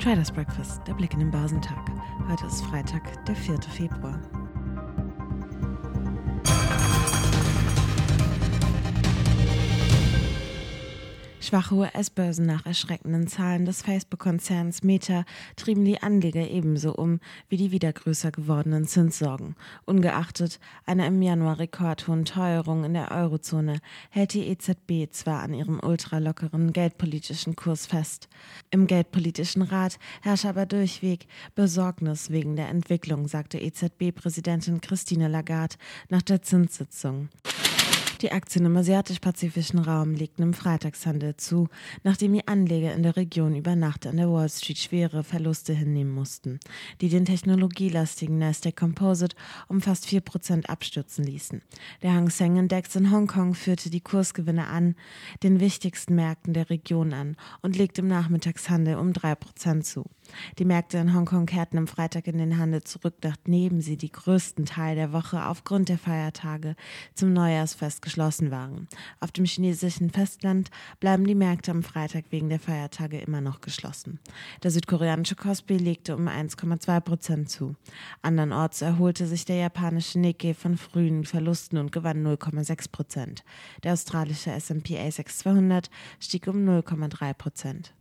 Traders Breakfast, der Blick in den Börsentag. Heute ist Freitag, der 4. Februar. Schwache US-Börsen nach erschreckenden Zahlen des Facebook-Konzerns Meta trieben die Anleger ebenso um wie die wieder größer gewordenen Zinssorgen. Ungeachtet einer im Januar rekordhohen Teuerung in der Eurozone hält die EZB zwar an ihrem ultralockeren geldpolitischen Kurs fest. Im Geldpolitischen Rat herrsche aber durchweg Besorgnis wegen der Entwicklung, sagte EZB-Präsidentin Christine Lagarde nach der Zinssitzung. Die Aktien im asiatisch-pazifischen Raum legten im Freitagshandel zu, nachdem die Anleger in der Region über Nacht an der Wall Street schwere Verluste hinnehmen mussten, die den technologielastigen Nasdaq Composite um fast 4% abstürzen ließen. Der Hang Seng Index in Hongkong führte die Kursgewinne an den wichtigsten Märkten der Region an und legte im Nachmittagshandel um 3% zu. Die Märkte in Hongkong kehrten am Freitag in den Handel zurück, nachdem sie die größten Teil der Woche aufgrund der Feiertage zum Neujahrsfest geschlossen waren. Auf dem chinesischen Festland bleiben die Märkte am Freitag wegen der Feiertage immer noch geschlossen. Der südkoreanische Kospi legte um 1,2 Prozent zu. Andernorts erholte sich der japanische Nikkei von frühen Verlusten und gewann 0,6 Prozent. Der australische S&P ASX 200 stieg um 0,3 Prozent.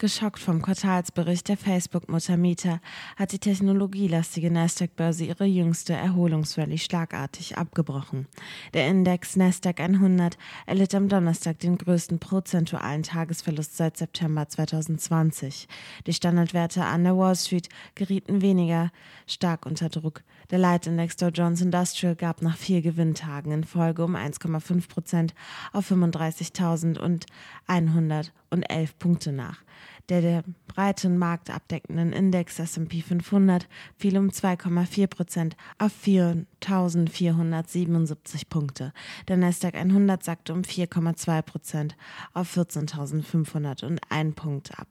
Geschockt vom Quartalsbericht der Facebook-Mutter Meta hat die technologielastige Nasdaq-Börse ihre jüngste Erholungsrallye schlagartig abgebrochen. Der Index Nasdaq 100 erlitt am Donnerstag den größten prozentualen Tagesverlust seit September 2020. Die Standardwerte an der Wall Street gerieten weniger stark unter Druck. Der Leitindex Dow Jones Industrial gab nach vier Gewinntagen in Folge um 1,5 Prozent auf 35.111 Punkte nach. Der der breiten Markt abdeckenden Index S&P 500 fiel um 2,4 Prozent auf 4.477 Punkte. Der Nasdaq 100 sackte um 4,2 Prozent auf 14.501 Punkte ab.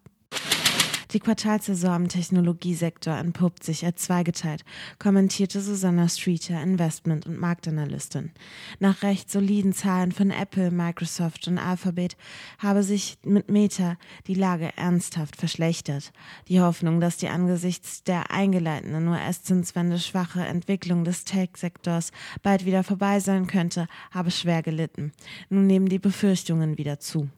Die Quartalsaison im Technologiesektor entpuppt sich als zweigeteilt, kommentierte Susanna Streeter, Investment- und Marktanalystin. Nach recht soliden Zahlen von Apple, Microsoft und Alphabet habe sich mit Meta die Lage ernsthaft verschlechtert. Die Hoffnung, dass die angesichts der eingeleiteten US-Zinswende schwache Entwicklung des Tech-Sektors bald wieder vorbei sein könnte, habe schwer gelitten. Nun nehmen die Befürchtungen wieder zu.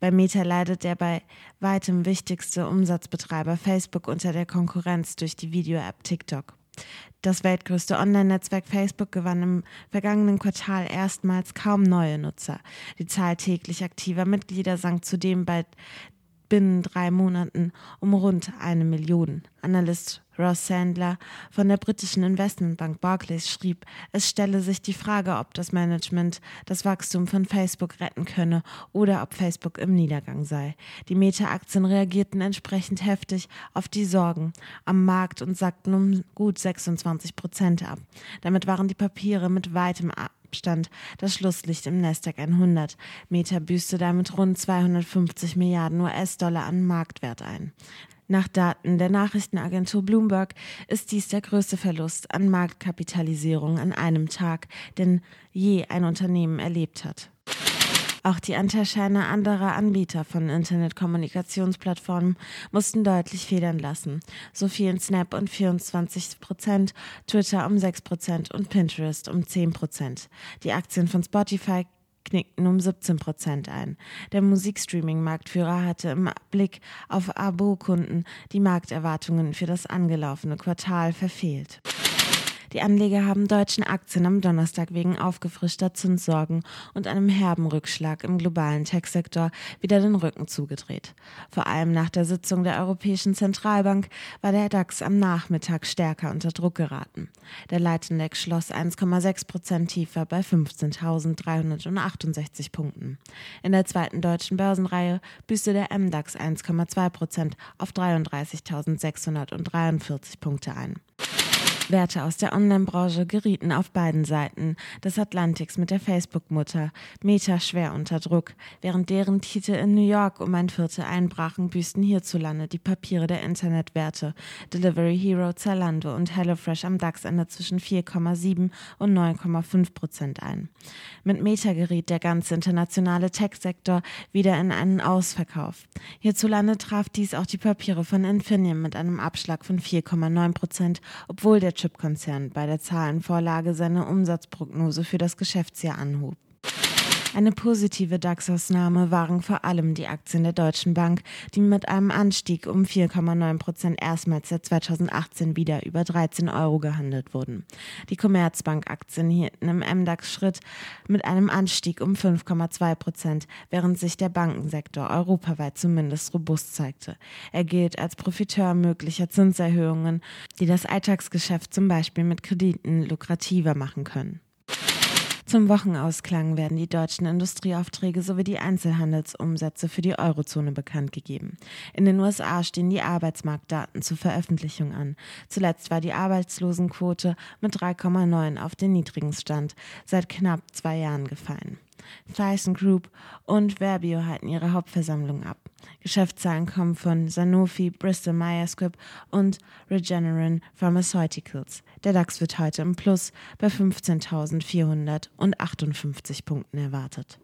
Bei Meta leidet der bei weitem wichtigste Umsatzbetreiber Facebook unter der Konkurrenz durch die Video-App TikTok. Das weltgrößte Online-Netzwerk Facebook gewann im vergangenen Quartal erstmals kaum neue Nutzer. Die Zahl täglich aktiver Mitglieder sank zudem bei binnen drei Monaten um rund eine Million. Analyst Ross Sandler von der britischen Investmentbank Barclays schrieb, es stelle sich die Frage, ob das Management das Wachstum von Facebook retten könne oder ob Facebook im Niedergang sei. Die Meta-Aktien reagierten entsprechend heftig auf die Sorgen am Markt und sackten um gut 26 Prozent ab. Damit waren die Papiere mit weitem Abstand das Schlusslicht im Nasdaq 100. Meta büßte damit rund 250 Milliarden US-Dollar an Marktwert ein. Nach Daten der Nachrichtenagentur Bloomberg ist dies der größte Verlust an Marktkapitalisierung an einem Tag, den je ein Unternehmen erlebt hat. Auch die Anteilscheine anderer Anbieter von Internetkommunikationsplattformen mussten deutlich federn lassen. So fielen Snap um 24 Prozent, Twitter um 6 Prozent und Pinterest um 10 Prozent. Die Aktien von Spotify knickten um 17 Prozent ein. Der Musikstreaming-Marktführer hatte im Blick auf Abo-Kunden die Markterwartungen für das angelaufene Quartal verfehlt. Die Anleger haben deutschen Aktien am Donnerstag wegen aufgefrischter Zinssorgen und einem herben Rückschlag im globalen Tech-Sektor wieder den Rücken zugedreht. Vor allem nach der Sitzung der Europäischen Zentralbank war der DAX am Nachmittag stärker unter Druck geraten. Der Leitindex schloss 1,6 Prozent tiefer bei 15.368 Punkten. In der zweiten deutschen Börsenreihe büßte der MDAX 1,2 Prozent auf 33.643 Punkte ein. Werte aus der Online-Branche gerieten auf beiden Seiten des Atlantiks mit der Facebook-Mutter Meta schwer unter Druck. Während deren Titel in New York um ein Viertel einbrachen, büßten hierzulande die Papiere der Internetwerte Delivery Hero, Zalando und HelloFresh am DAX-Ende zwischen 4,7 und 9,5 Prozent ein. Mit Meta geriet der ganze internationale Tech-Sektor wieder in einen Ausverkauf. Hierzulande traf dies auch die Papiere von Infineon mit einem Abschlag von 4,9 Prozent, obwohl der Chipkonzern bei der Zahlenvorlage seine Umsatzprognose für das Geschäftsjahr anhob. Eine positive DAX-Ausnahme waren vor allem die Aktien der Deutschen Bank, die mit einem Anstieg um 4,9 Prozent erstmals seit 2018 wieder über 13 Euro gehandelt wurden. Die Commerzbank-Aktien hielten im MDAX Schritt mit einem Anstieg um 5,2 Prozent, während sich der Bankensektor europaweit zumindest robust zeigte. Er gilt als Profiteur möglicher Zinserhöhungen, die das Alltagsgeschäft zum Beispiel mit Krediten lukrativer machen können. Zum Wochenausklang werden die deutschen Industrieaufträge sowie die Einzelhandelsumsätze für die Eurozone bekannt gegeben. In den USA stehen die Arbeitsmarktdaten zur Veröffentlichung an. Zuletzt war die Arbeitslosenquote mit 3,9 auf den niedrigen Stand seit knapp zwei Jahren gefallen. Thyssen Group und Verbio halten ihre Hauptversammlung ab. Geschäftszahlen kommen von Sanofi, Bristol Myers Squibb und Regeneron Pharmaceuticals. Der DAX wird heute im Plus bei 15.458 Punkten erwartet.